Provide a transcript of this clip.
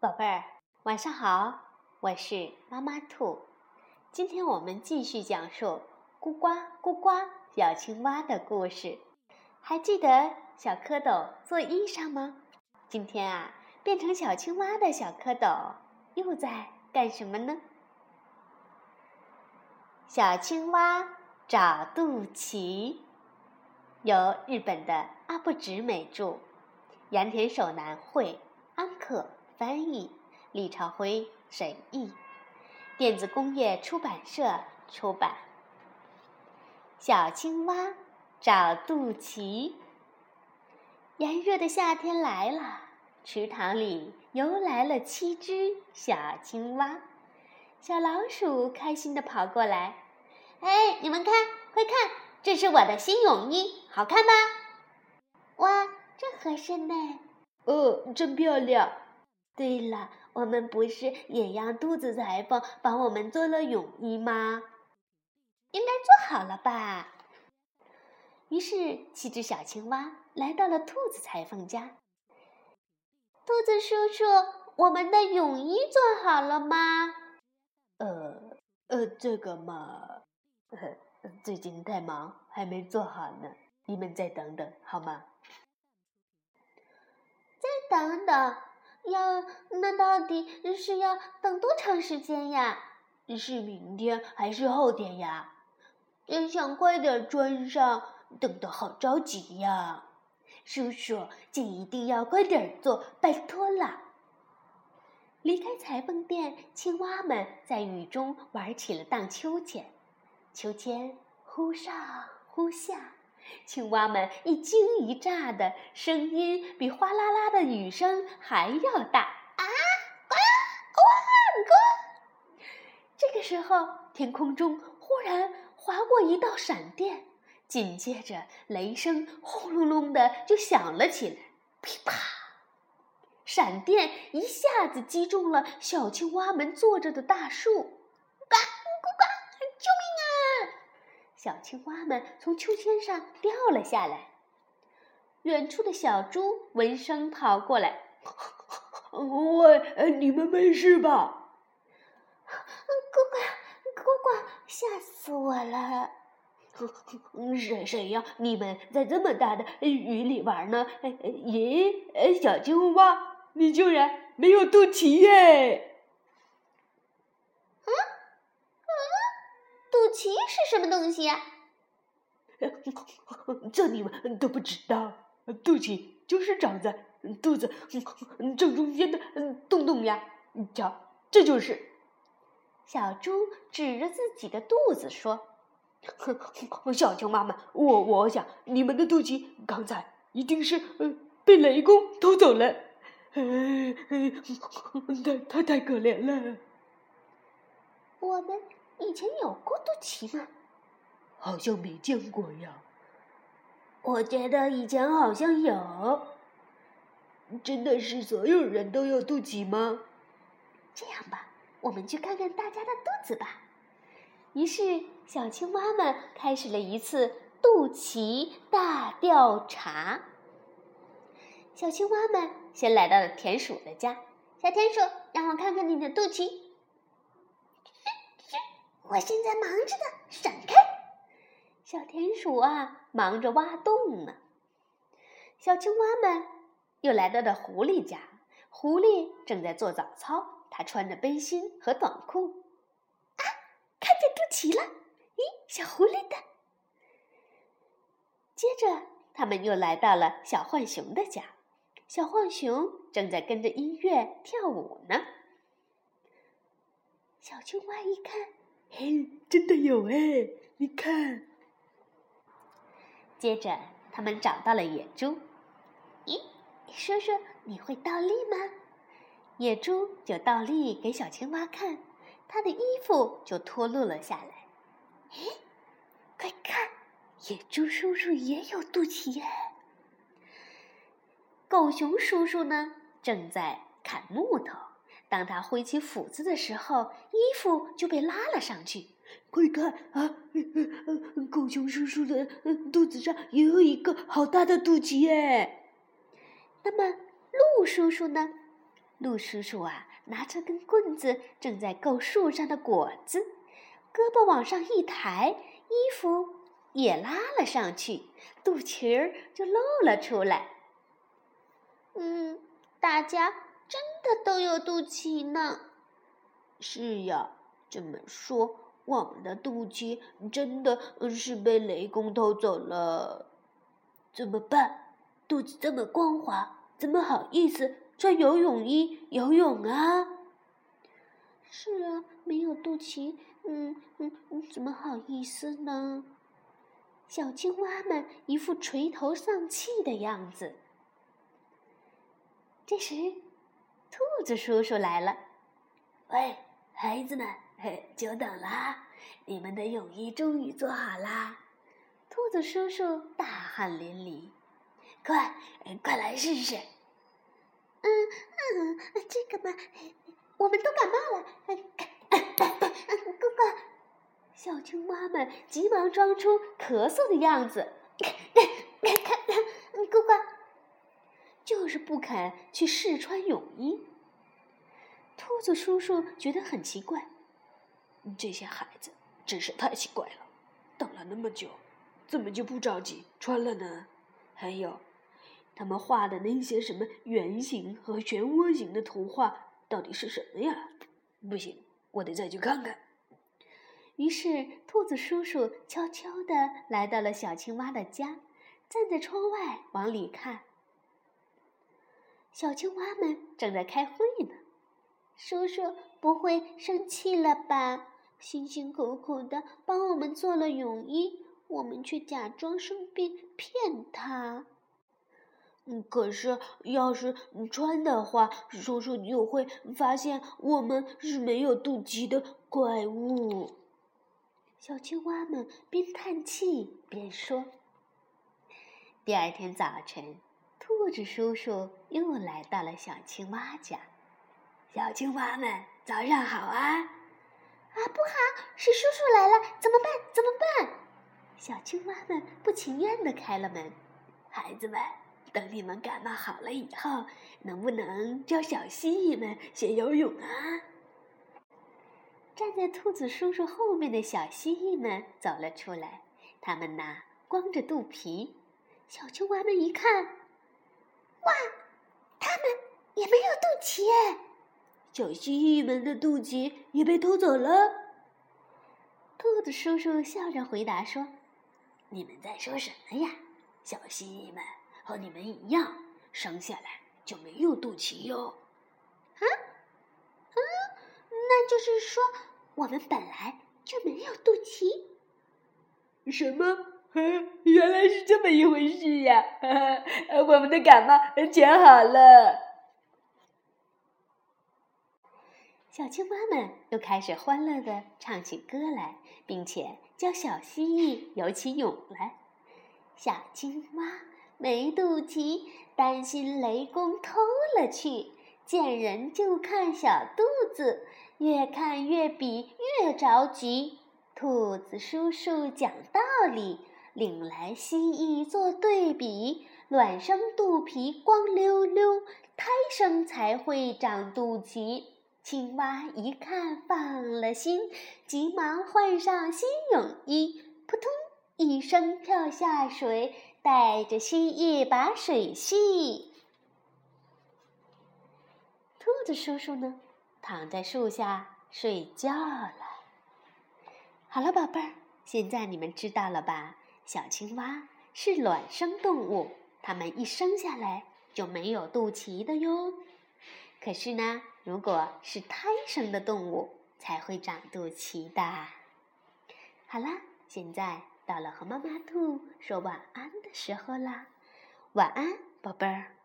宝贝儿，晚上好，我是妈妈兔。今天我们继续讲述“咕呱咕呱”小青蛙的故事。还记得小蝌蚪做衣裳吗？今天啊，变成小青蛙的小蝌蚪又在干什么呢？小青蛙找肚脐，由日本的阿部直美著，杨田守男绘，安可。翻译：李朝辉审译，电子工业出版社出版。小青蛙找肚脐。炎热的夏天来了，池塘里游来了七只小青蛙。小老鼠开心地跑过来：“哎，你们看，快看，这是我的新泳衣，好看吗？”“哇，真合身呢！”“哦，真漂亮。”对了，我们不是也让兔子裁缝帮我们做了泳衣吗？应该做好了吧。于是，七只小青蛙来到了兔子裁缝家。兔子叔叔，我们的泳衣做好了吗？呃呃，这个嘛，最近太忙，还没做好呢。你们再等等好吗？再等等。要那到底是要等多长时间呀？是明天还是后天呀？真想快点穿上，等得好着急呀！叔叔，这一定要快点做，拜托了。离开裁缝店，青蛙们在雨中玩起了荡秋千，秋千忽上忽下。青蛙们一惊一乍的声音比哗啦啦的雨声还要大啊！呱呱呱！这个时候，天空中忽然划过一道闪电，紧接着雷声轰隆隆的就响了起来，噼啪！闪电一下子击中了小青蛙们坐着的大树。小青蛙们从秋千上掉了下来，远处的小猪闻声跑过来：“喂，你们没事吧？”“呱呱呱呱，吓死我了！”“谁谁呀？你们在这么大的雨里玩呢？”“咦，小青蛙，你竟然没有肚脐耶？”肚脐是什么东西呀？这你们都不知道，肚脐就是长在肚子正中间的洞洞呀！瞧，这就是。小猪指着自己的肚子说：“ 小青妈妈，我我想你们的肚脐刚才一定是被雷公偷走了，太太太可怜了。”我们。以前有过肚脐吗？好像没见过呀。我觉得以前好像有。真的是所有人都有肚脐吗？这样吧，我们去看看大家的肚子吧。于是，小青蛙们开始了一次肚脐大调查。小青蛙们先来到了田鼠的家。小田鼠，让我看看你的肚脐。我现在忙着呢，闪开！小田鼠啊，忙着挖洞呢。小青蛙们又来到了狐狸家，狐狸正在做早操，它穿着背心和短裤。啊，看见肚脐了！咦，小狐狸的。接着，他们又来到了小浣熊的家，小浣熊正在跟着音乐跳舞呢。小青蛙一看。嘿，真的有哎！你看。接着，他们找到了野猪。咦，说说，你会倒立吗？野猪就倒立给小青蛙看，它的衣服就脱落了下来。咦，快看，野猪叔叔也有肚脐耶！狗熊叔叔呢，正在砍木头。当他挥起斧子的时候，衣服就被拉了上去。快看啊，狗熊叔叔的肚子上也有一个好大的肚脐耶！那么，鹿叔叔呢？鹿叔叔啊，拿着根棍子，正在够树上的果子，胳膊往上一抬，衣服也拉了上去，肚脐儿就露了出来。嗯，大家真的都有肚脐呢。是呀，这么说，我们的肚脐真的是被雷公偷走了。怎么办？肚子这么光滑，怎么好意思？穿游泳衣游泳啊！是啊，没有肚脐，嗯嗯，怎么好意思呢？小青蛙们一副垂头丧气的样子。这时，兔子叔叔来了。喂，孩子们，久等啦！你们的泳衣终于做好啦！兔子叔叔大汗淋漓，快，快来试试！嗯嗯，这个嘛，我们都感冒了。哥 哥，小青蛙们急忙装出咳嗽的样子。哥哥，就是不肯去试穿泳衣。兔子叔叔觉得很奇怪，这些孩子真是太奇怪了，等了那么久，怎么就不着急穿了呢？还有。他们画的那些什么圆形和漩涡形的图画到底是什么呀？不行，我得再去看看。于是，兔子叔叔悄悄地来到了小青蛙的家，站在窗外往里看。小青蛙们正在开会呢。叔叔不会生气了吧？辛辛苦苦的帮我们做了泳衣，我们却假装生病骗他。嗯可是，要是穿的话，叔叔就会发现我们是没有肚脐的怪物。小青蛙们边叹气边说。第二天早晨，兔子叔叔又来到了小青蛙家。小青蛙们，早上好啊！啊，不好，是叔叔来了，怎么办？怎么办？小青蛙们不情愿地开了门。孩子们。等你们感冒好了以后，能不能教小蜥蜴们学游泳啊？站在兔子叔叔后面的小蜥蜴们走了出来，他们呐光着肚皮。小青蛙们一看，哇，他们也没有肚脐哎！小蜥蜴们的肚脐也被偷走了。兔子叔叔笑着回答说：“你们在说什么呀，小蜥蜴们？”和你们一样，生下来就没有肚脐哟。啊，啊，那就是说我们本来就没有肚脐。什么？原来是这么一回事呀！我们的感冒全好了。小青蛙们又开始欢乐的唱起歌来，并且教小蜥蜴游起泳来。小青蛙。没肚脐，担心雷公偷了去。见人就看小肚子，越看越比越着急。兔子叔叔讲道理，领来蜥蜴做对比。卵生肚皮光溜溜，胎生才会长肚脐。青蛙一看放了心，急忙换上新泳衣，扑通一声跳下水。带着蜥蜴把水戏。兔子叔叔呢，躺在树下睡觉了。好了，宝贝儿，现在你们知道了吧？小青蛙是卵生动物，它们一生下来就没有肚脐的哟。可是呢，如果是胎生的动物，才会长肚脐的。好啦，现在。到了和妈妈兔说晚安的时候啦，晚安，宝贝儿。